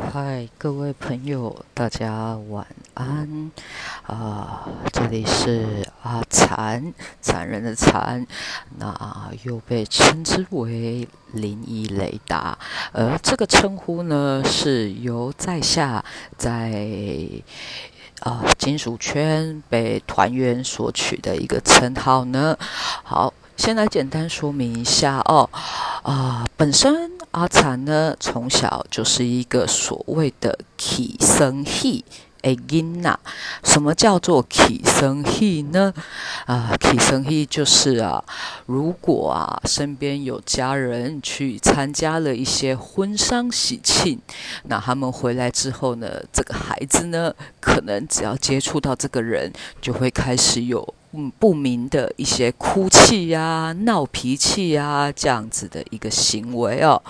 嗨，各位朋友，大家晚安啊！这里是阿残，残忍的残，那又被称之为灵异雷达，而这个称呼呢，是由在下在啊金属圈被团员所取的一个称号呢。好，先来简单说明一下哦，啊，本身。阿残呢，从小就是一个所谓的起生气诶因呐。什么叫做起生气呢？啊，起生气就是啊，如果啊身边有家人去参加了一些婚丧喜庆，那他们回来之后呢，这个孩子呢，可能只要接触到这个人，就会开始有。嗯，不明的一些哭泣呀、闹脾气呀，这样子的一个行为哦，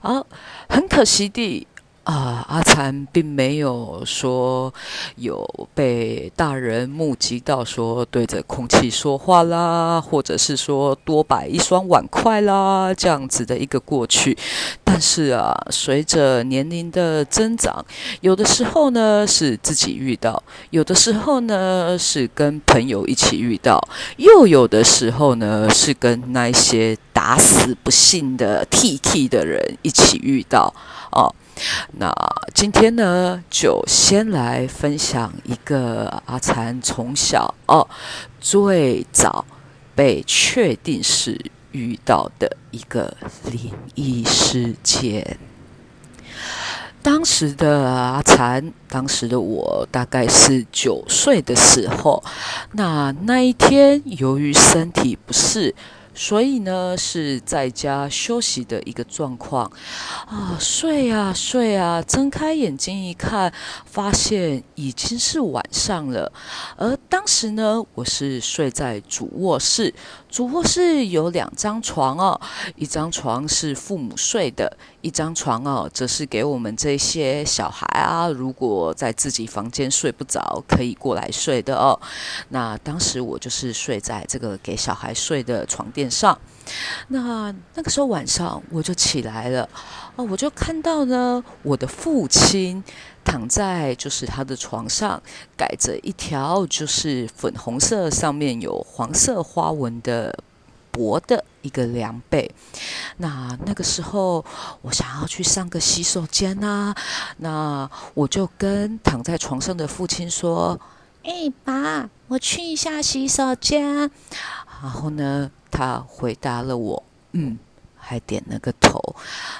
啊，很可惜的。啊，阿残并没有说有被大人目击到说对着空气说话啦，或者是说多摆一双碗筷啦这样子的一个过去。但是啊，随着年龄的增长，有的时候呢是自己遇到，有的时候呢是跟朋友一起遇到，又有的时候呢是跟那些打死不信的 T T 的人一起遇到哦。那今天呢，就先来分享一个阿残从小哦最早被确定是遇到的一个灵异事件。当时的阿残，当时的我大概是九岁的时候，那那一天由于身体不适。所以呢，是在家休息的一个状况啊，睡啊睡啊，睁开眼睛一看，发现已经是晚上了。而当时呢，我是睡在主卧室，主卧室有两张床哦，一张床是父母睡的，一张床哦，则是给我们这些小孩啊，如果在自己房间睡不着，可以过来睡的哦。那当时我就是睡在这个给小孩睡的床垫。上，那那个时候晚上我就起来了，哦，我就看到呢，我的父亲躺在就是他的床上，盖着一条就是粉红色上面有黄色花纹的薄的一个凉被。那那个时候我想要去上个洗手间啊，那我就跟躺在床上的父亲说：“哎，爸，我去一下洗手间。”然后呢？他回答了我，嗯，还点了个头。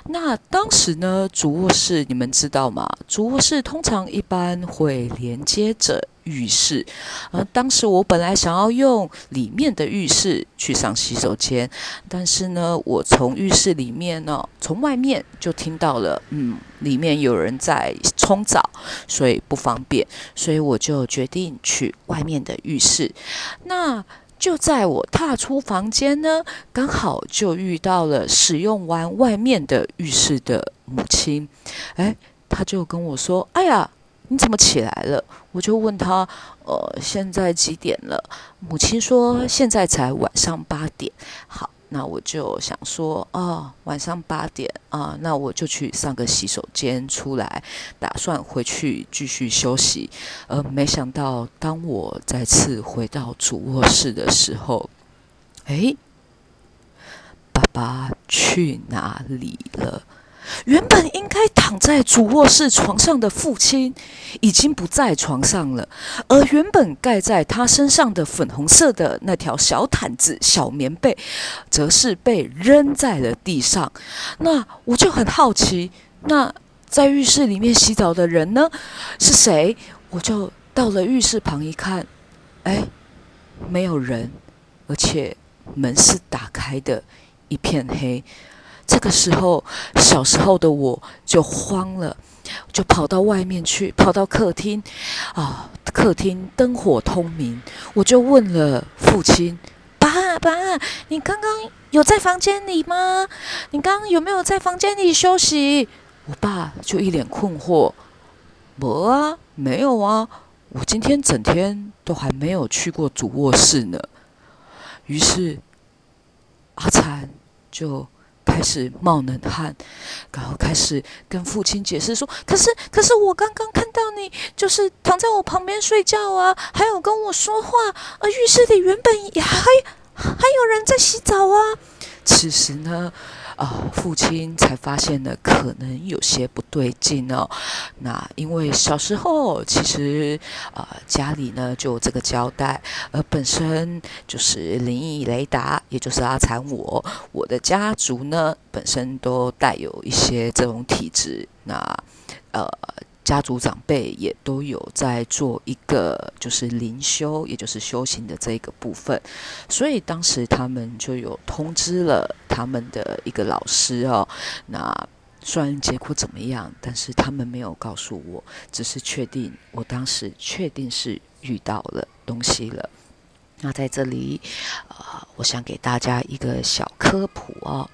那当时呢，主卧室你们知道吗？主卧室通常一般会连接着浴室。而当时我本来想要用里面的浴室去上洗手间，但是呢，我从浴室里面呢，从外面就听到了，嗯，里面有人在冲澡，所以不方便，所以我就决定去外面的浴室。那。就在我踏出房间呢，刚好就遇到了使用完外面的浴室的母亲。哎，他就跟我说：“哎呀，你怎么起来了？”我就问他：“呃，现在几点了？”母亲说：“现在才晚上八点。”好。那我就想说，哦，晚上八点啊，那我就去上个洗手间，出来打算回去继续休息。呃，没想到当我再次回到主卧室的时候，诶，爸爸去哪里了？原本应该躺在主卧室床上的父亲，已经不在床上了，而原本盖在他身上的粉红色的那条小毯子、小棉被，则是被扔在了地上。那我就很好奇，那在浴室里面洗澡的人呢？是谁？我就到了浴室旁一看，哎，没有人，而且门是打开的，一片黑。这个时候，小时候的我就慌了，就跑到外面去，跑到客厅，啊，客厅灯火通明，我就问了父亲：“爸爸，你刚刚有在房间里吗？你刚刚有没有在房间里休息？”我爸就一脸困惑：“没啊，没有啊，我今天整天都还没有去过主卧室呢。”于是阿灿就。开始冒冷汗，然后开始跟父亲解释说：“可是，可是我刚刚看到你就是躺在我旁边睡觉啊，还有跟我说话，而浴室里原本也还还有人在洗澡啊。”此时呢。啊，父亲才发现呢，可能有些不对劲哦。那因为小时候其实啊，家里呢就这个交代，而本身就是灵异雷达，也就是阿残我，我的家族呢本身都带有一些这种体质。那呃。家族长辈也都有在做一个，就是灵修，也就是修行的这个部分，所以当时他们就有通知了他们的一个老师哦。那虽然结果怎么样，但是他们没有告诉我，只是确定我当时确定是遇到了东西了。那在这里，呃，我想给大家一个小科普哦。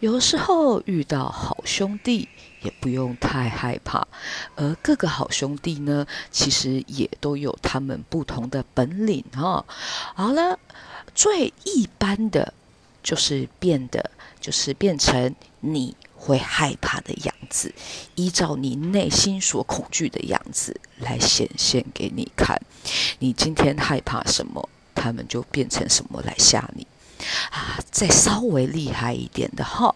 有时候遇到好兄弟。也不用太害怕，而各个好兄弟呢，其实也都有他们不同的本领哈。好了，最一般的就是变的，就是变成你会害怕的样子，依照你内心所恐惧的样子来显现给你看。你今天害怕什么，他们就变成什么来吓你。啊，再稍微厉害一点的哈，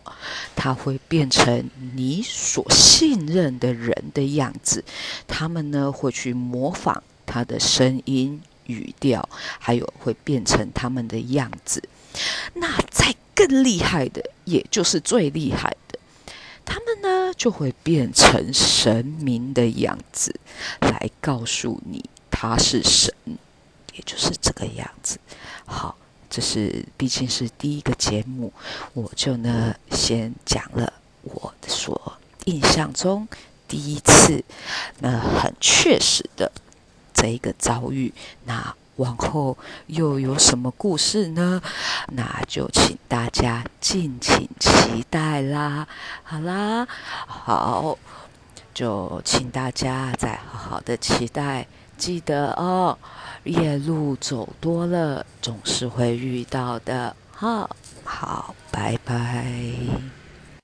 他会变成你所信任的人的样子。他们呢会去模仿他的声音、语调，还有会变成他们的样子。那再更厉害的，也就是最厉害的，他们呢就会变成神明的样子，来告诉你他是神，也就是这个样子。好。这是毕竟是第一个节目，我就呢先讲了我所印象中第一次，那很确实的这一个遭遇。那往后又有什么故事呢？那就请大家敬请期待啦。好啦，好，就请大家再好好的期待，记得哦。夜路走多了，总是会遇到的。哈，好，拜拜。